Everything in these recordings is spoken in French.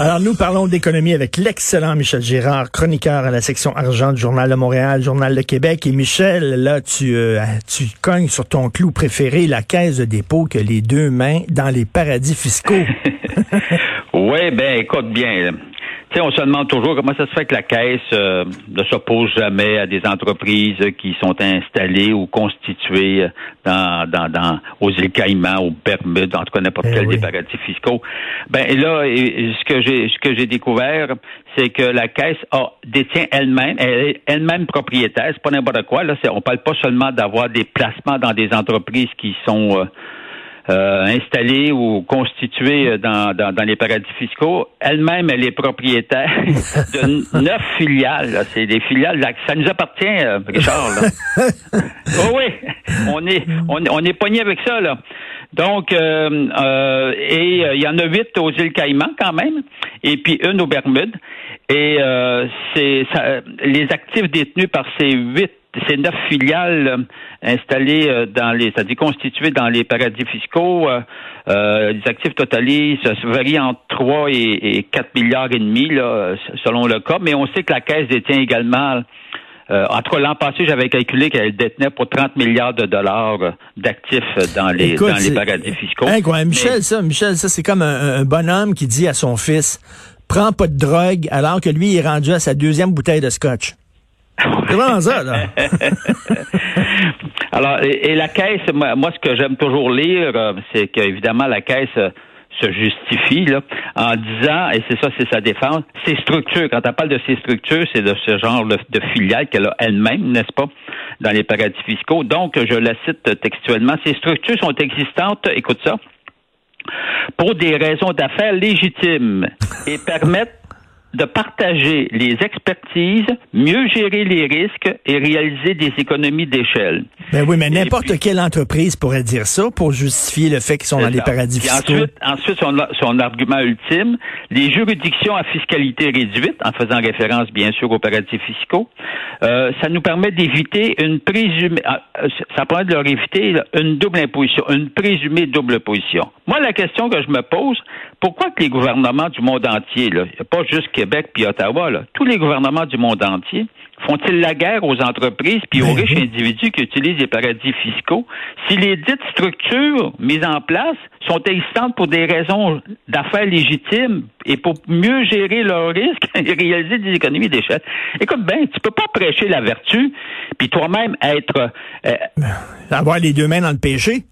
Alors, nous parlons d'économie avec l'excellent Michel Girard, chroniqueur à la section argent du Journal de Montréal, Journal de Québec. Et Michel, là, tu, euh, tu cognes sur ton clou préféré, la caisse de dépôt que les deux mains dans les paradis fiscaux. oui, ben, écoute bien on se demande toujours comment ça se fait que la Caisse euh, ne s'oppose jamais à des entreprises qui sont installées ou constituées dans, dans, dans aux îles Caïmans, aux Bermudes, en tout cas n'importe eh quel des paradis fiscaux. Ben là, ce que j'ai ce que j'ai découvert, c'est que la Caisse a, détient elle-même, elle est elle-même propriétaire, c'est pas n'importe quoi. Là, on parle pas seulement d'avoir des placements dans des entreprises qui sont euh, euh, installée ou constituée dans, dans, dans, les paradis fiscaux. Elle-même, elle est propriétaire de neuf filiales. C'est des filiales. Là, ça nous appartient, euh, Richard. oh oui, on est, on, on est pogné avec ça. Là. Donc, euh, euh et il y en a huit aux îles Caïmans quand même, et puis une aux Bermudes. Et euh, c'est les actifs détenus par ces huit ces neuf filiales euh, installées euh, dans les, c'est-à-dire constituées dans les paradis fiscaux, euh, les actifs totalisent, ça varie entre 3 et, et 4 milliards et demi, là, selon le cas, mais on sait que la Caisse détient également euh, entre l'an passé, j'avais calculé qu'elle détenait pour 30 milliards de dollars d'actifs dans les, dans les paradis fiscaux. Michel, ça, Michel, ça, c'est comme un, un, bonhomme qui dit à son fils, prends pas de drogue, alors que lui, il est rendu à sa deuxième bouteille de scotch. Vraiment ça, là? Alors, et, la caisse, moi, ce que j'aime toujours lire, euh, c'est qu'évidemment, la caisse euh, se justifie là, en disant, et c'est ça, c'est sa défense, ses structures, quand elle parle de ses structures, c'est de ce genre de, de filiales qu'elle a elle-même, n'est-ce pas, dans les paradis fiscaux. Donc, je la cite textuellement, ces structures sont existantes, écoute ça, pour des raisons d'affaires légitimes et permettent de partager les expertises, mieux gérer les risques et réaliser des économies d'échelle. Ben oui, mais n'importe quelle entreprise pourrait dire ça pour justifier le fait qu'ils sont dans les paradis fiscaux. Ensuite, ensuite son, son, argument ultime, les juridictions à fiscalité réduite, en faisant référence bien sûr aux paradis fiscaux, euh, ça nous permet d'éviter une présumée, euh, ça permet de leur éviter une double imposition, une présumée double position. Moi, la question que je me pose, pourquoi que les gouvernements du monde entier, là, pas juste Québec puis Ottawa, là, tous les gouvernements du monde entier, font-ils la guerre aux entreprises puis aux ben riches individus qui utilisent les paradis fiscaux? Si les dites structures mises en place sont existantes pour des raisons d'affaires légitimes et pour mieux gérer leurs risques et réaliser des économies d'échelle? Écoute ben, tu peux pas prêcher la vertu puis toi-même être euh, avoir les deux mains dans le péché.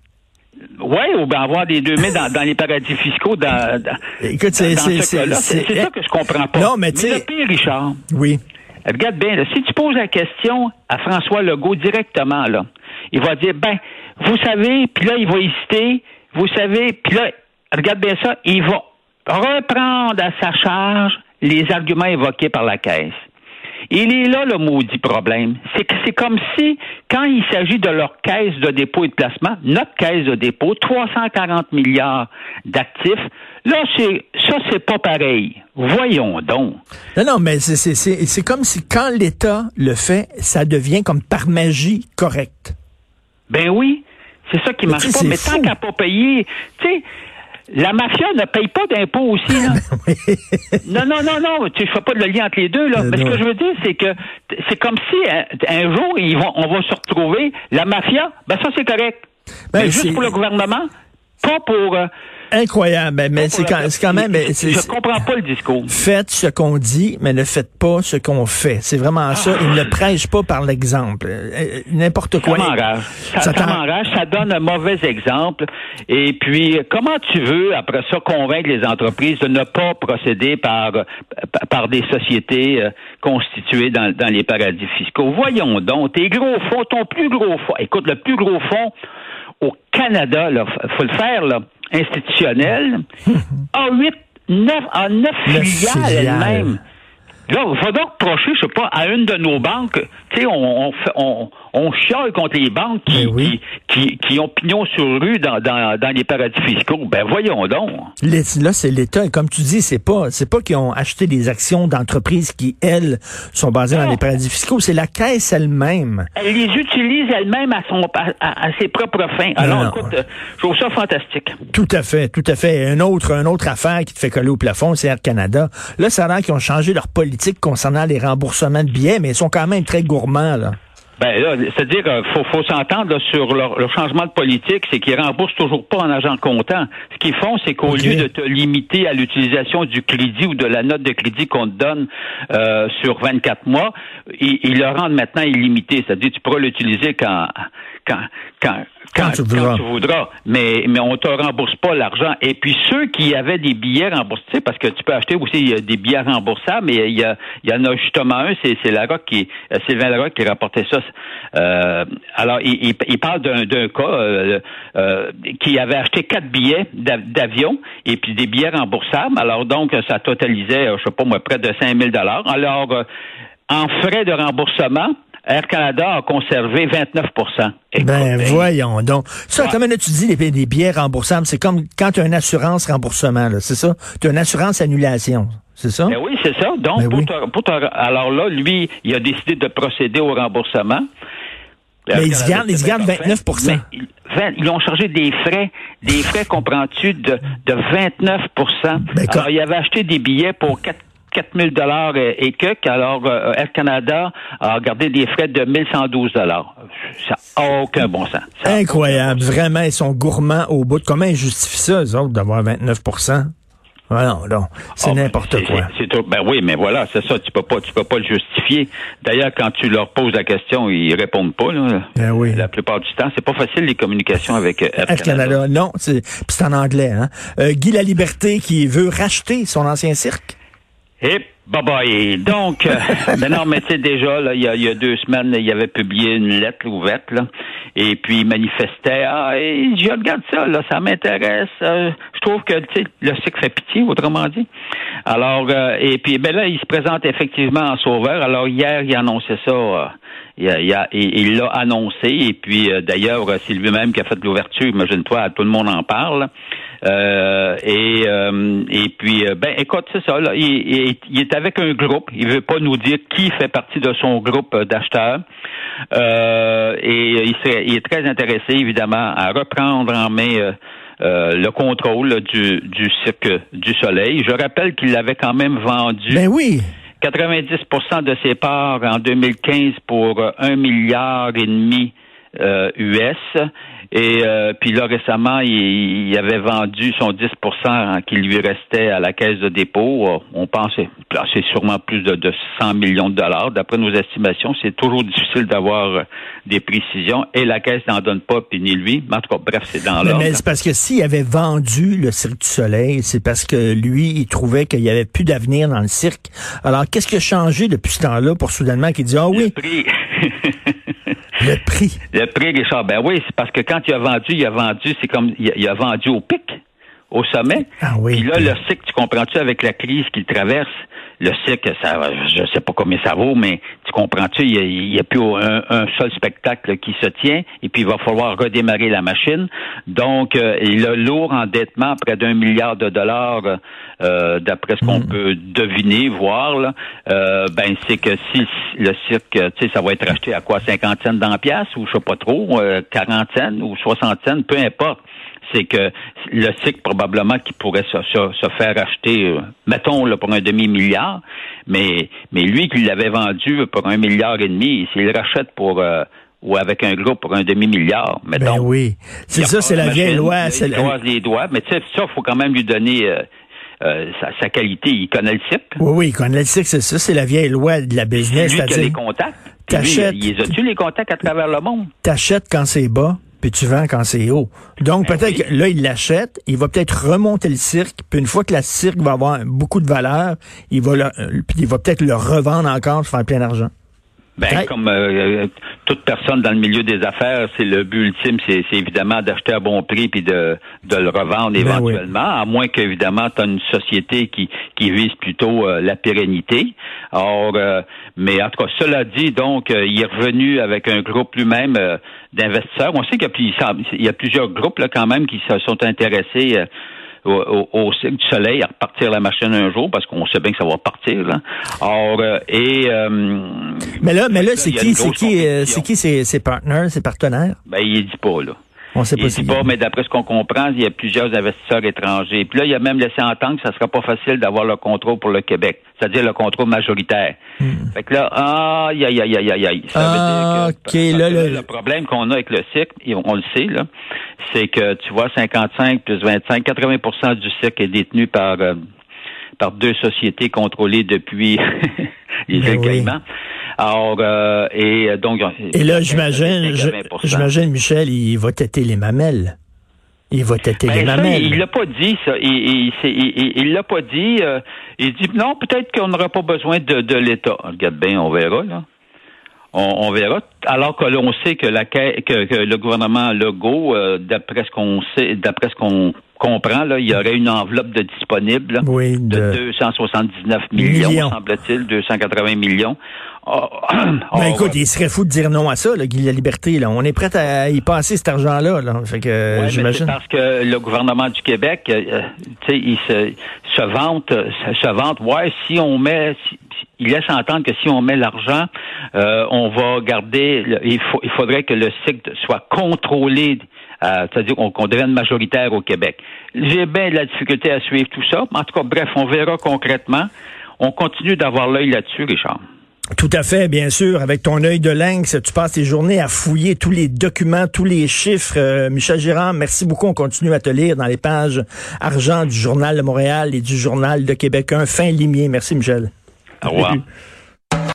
Oui, ou bien avoir des deux mains dans, les paradis fiscaux. Dans, Écoute, c'est ça que je comprends pas. Non, mais tu sais, Richard. Oui. Regarde bien, si tu poses la question à François Legault directement, là, il va dire, ben, vous savez, puis là, il va hésiter, vous savez, puis là, regarde bien ça, il va reprendre à sa charge les arguments évoqués par la Caisse. Il est là le maudit problème. C'est que c'est comme si, quand il s'agit de leur caisse de dépôt et de placement, notre caisse de dépôt, 340 milliards d'actifs, là, c'est, ça, c'est pas pareil. Voyons donc. Non, non, mais c'est, c'est, c'est comme si quand l'État le fait, ça devient comme par magie correct. Ben oui. C'est ça qui marche pas. Mais tant qu'à pas payer, tu sais, la mafia ne paye pas d'impôts aussi. Là. non, non, non, non. Tu ne fais pas de lien entre les deux. Là. Mais ce que je veux dire, c'est que c'est comme si un, jour, ils vont, on va se retrouver. La mafia, ben ça, c'est correct. Ben, mais juste pour le gouvernement, pas pour... Euh, incroyable. Mais c'est quand, quand, même. Je comprends pas le discours. Faites ce qu'on dit, mais ne faites pas ce qu'on fait. C'est vraiment ça. Il ne prêche pas par l'exemple. Euh, n'importe quoi. Ça m'enrage. Ça, m'enrage. Ça donne un mauvais exemple. Et puis, comment tu veux, après ça, convaincre les entreprises de ne pas procéder par, par des sociétés euh, constituées dans, dans les paradis fiscaux? Voyons donc. Tes gros fonds, ton plus gros fonds. Écoute, le plus gros fonds au Canada, là, faut le faire, là institutionnelle a huit, neuf, en neuf, filiales, elle-même. Là, il faudra reprocher, je sais pas, à une de nos banques, tu sais, on, on, fait, on, on chiale contre les banques qui, Ben oui. qui, qui, qui ont pignon sur rue dans, dans, dans les paradis fiscaux. Ben voyons donc. Les- Là, c'est l'État. Et comme tu dis, c'est pas, c'est pas qu'ils ont acheté des actions d'entreprises qui, elles, sont basées dans les paradis fiscaux. C'est la caisse elle-même. Elle les utilise elle-même à, son, à, à- à ses propres fins. Alors, non. écoute, je trouve ça fantastique. Tout à fait, tout à fait. Un autre, une autre affaire qui te fait coller au plafond, c'est Air Canada. Là, ça a l'air qu'ils ont changé leur politique concernant les remboursements de billets, mais ils sont quand même très gourmands, là. Ben là, c'est-à-dire qu'il faut, faut s'entendre sur leur, le changement de politique, c'est qu'ils remboursent toujours pas en argent comptant. Ce qu'ils font, c'est qu'au lieu de te limiter à l'utilisation du crédit ou de la note de crédit qu'on te donne euh, sur 24 mois, ils, ils le rendent maintenant illimité. C'est-à-dire tu pourras l'utiliser quand quand quand Quand tu voudras. voudras. Mais mais on te rembourse pas l'argent. Et puis ceux qui avaient des billets remboursés, parce que tu peux acheter aussi des billets remboursables, mais il y a il y en a justement un, c'est c'est Larocque qui euh, Sylvain Larocque qui rapportait ça. Euh, alors il, il, il parle d'un d'un cas euh, euh, qui avait acheté quatre billets d'av- d'avion et puis des billets remboursables. Alors donc ça totalisait, euh, je sais pas moi, près de 5000 dollars. Alors euh, en frais de remboursement. Air Canada a conservé 29 Écoute, Ben, hey, voyons donc. Ça, Ouais. comment tu dis les, des billets remboursables? C'est comme quand tu as une assurance remboursement, là, c'est ça? Tu as une assurance annulation, c'est ça? Ben oui, c'est ça. Donc, Ben pour oui. te- pour te- alors là, lui, il a décidé de procéder au remboursement. Mais ils se gardent- ils se gardent 29 Mais ils- 20 ils ont chargé des frais, des frais, comprends-tu, de, de 29 Ben, Alors, il avait acheté des billets pour 4 4000 dollars et quelques. Alors, euh, Air Canada a gardé des frais de 1112 dollars. Ça n'a aucun bon sens. Ça Incroyable. Vraiment, ils sont gourmands au bout. de- Comment ils justifient ça, eux autres, d'avoir 29 Ah non, non. C'est Ah, ben, n'importe quoi. c'est- ben oui, mais voilà, c'est ça. Tu peux pas, tu peux pas le justifier. D'ailleurs, quand tu leur poses la question, ils répondent pas. Là. Ben oui. La plupart du temps, c'est pas facile les communications avec euh, Air, Air Canada, non. C'est puis c'est en anglais. Hein? Euh, Guy Laliberté qui veut racheter son ancien cirque. Et bye bye. Donc, euh, ben non, mais tu sais déjà, là, il y a, il y a deux semaines, il avait publié une lettre ouverte, là, et puis il manifestait. Ah, je regarde ça, là, ça m'intéresse. euh, je trouve que le cycle fait pitié, autrement dit. Alors, euh, et puis ben là, il se présente effectivement en sauveur. Alors hier, il annonçait ça. euh, il l'a annoncé et puis euh, d'ailleurs c'est lui-même qui a fait l'ouverture. Imagine-toi, tout le monde en parle. Euh, et euh, et puis ben écoute c'est ça là, il, est avec un groupe. Il veut pas nous dire qui fait partie de son groupe d'acheteurs. Et il, serait, il est très intéressé évidemment à reprendre en main. euh, euh, le contrôle là, du, du cirque du soleil. Je rappelle qu'il l'avait quand même vendu Ben oui. 90% de ses parts en 2015 pour euh, un milliard et demi US. Et euh, puis là, récemment, il, il avait vendu son 10% qui lui restait à la caisse de dépôt. Euh, On pensait, c'est sûrement plus de, de 100 millions de dollars. D'après nos estimations, c'est toujours difficile d'avoir euh, des précisions. Et la caisse n'en donne pas, puis ni lui. Mais en tout cas, bref, c'est dans l'ordre. mais c'est parce que s'il avait vendu le Cirque du Soleil, c'est parce que lui, il trouvait qu'il y avait plus d'avenir dans le cirque. Alors, qu'est-ce qui a changé depuis ce temps-là pour soudainement qu'il dit, ah oui, prix. le prix. Le prix, Richard, ben oui, c'est parce que quand il a vendu, il a vendu, c'est comme, il a, il a vendu au pic, au sommet. Ah oui. Puis là, le cycle, tu comprends-tu, avec la crise qu'il traverse, le cycle, ça, je sais pas combien ça vaut, mais tu comprends-tu, il y a, il y a plus un, un seul spectacle qui se tient, et puis il va falloir redémarrer la machine. Donc, euh, a lourd endettement, près d'un milliard de dollars, euh, d'après ce qu'on Mm. peut deviner, voir, là, euh, ben c'est que si le cirque, tu sais, ça va être acheté à quoi, 50 cents dans la pièce, ou je sais pas trop, euh, 40 cents ou 60 cents, peu importe c'est que le cycle probablement qui pourrait se, se, se faire acheter, euh, mettons là, pour un demi-milliard, mais mais lui qui l'avait vendu pour un milliard et demi, s'il le rachète pour euh, ou avec un groupe pour un demi-milliard, mettons. Ben oui. C'est il ça, c'est la vieille loi. c'est il la- croise les doigts, mais tu sais, ça, faut quand même lui donner euh, euh, sa, sa qualité. Il connaît le cycle. Oui, oui, qu'on le cirque, c'est ça, c'est la vieille loi de la C'est business, lui qui a les contacts. Lui, t'achètes- il les a-tu les contacts à travers le monde? t'achètes quand c'est bas, puis tu vends quand c'est haut. Donc, Ben peut-être oui. que là, il l'achète, il va peut-être remonter le cirque, puis une fois que la cirque va avoir beaucoup de valeur, il va le, euh, puis il va peut-être le revendre encore pour faire plein d'argent. Ben, comme euh, toute personne dans le milieu des affaires, c'est le but ultime, c'est évidemment d'acheter à bon prix puis de, de le revendre ben éventuellement, à moins qu'évidemment tu as une société qui, qui vise plutôt euh, la pérennité. Or, euh, mais en tout cas, cela dit, donc, il est revenu avec un groupe lui-même d'investisseurs. On sait qu'il y, y, a plusieurs groupes là quand même qui se sont intéressés au, au, du soleil à repartir la machine un jour parce qu'on sait bien que ça va partir. Là. Or, euh, et euh, mais là, mais là, c'est qui, c'est qui, euh, c'est qui ses, ses partenaires, ses partenaires? Ben, il dit pas là. On sait pas il dit pas, mais d'après ce qu'on comprend, il y a plusieurs investisseurs étrangers. Puis là, il a même laissé entendre que ça sera pas facile d'avoir le contrôle pour le Québec, c'est-à-dire le contrôle majoritaire. Hmm. Fait que là, aïe, aïe, aïe, aïe, aïe. Ça ah, veut dire que, là, le problème qu'on a avec le cycle, on le sait, là, c'est que tu vois 55 plus 25, 80% du cycle est détenu par euh, par deux sociétés contrôlées depuis les ben Alors, euh, et euh, donc... Et là, j'imagine, j'imagine, Michel, il va têter les mamelles. Il va têter ben, les mamelles. Il l'a pas dit, ça. Il, l'a pas dit. il dit, non, peut-être qu'on n'aura pas besoin de, de l'État. Regarde bien, on verra, là. On, verra. Alors que l'on sait que, la, que, que le gouvernement Legault, euh, d'après ce qu'on sait, d'après ce qu'on comprend, là, il y aurait une enveloppe de disponible de... 279 millions, semble-t-il, 280 millions. Oh, ben écoute, il serait fou de dire non à ça, là, Guy La Liberté. Là. On est prêt à y passer cet argent-là. Là. Fait que, j'imagine. parce que le gouvernement du Québec, euh, euh, tu sais, il se, se vante, se, vante. Ouais, si on met, il laisse entendre que si on met l'argent, euh, on va garder. il, faudrait que le cycle soit contrôlé euh, c'est-à-dire qu'on devienne majoritaire au Québec. J'ai bien de la difficulté à suivre tout ça. En tout cas, bref, on verra concrètement. On continue d'avoir l'œil là-dessus, Richard. Tout à fait, bien sûr. Avec ton œil de lynx, tu passes tes journées à fouiller tous les documents, tous les chiffres. Euh, Michel Girard, merci beaucoup. On continue à te lire dans les pages argent du Journal de Montréal et du Journal de Québec. Fin limier. Merci, Michel. Au revoir.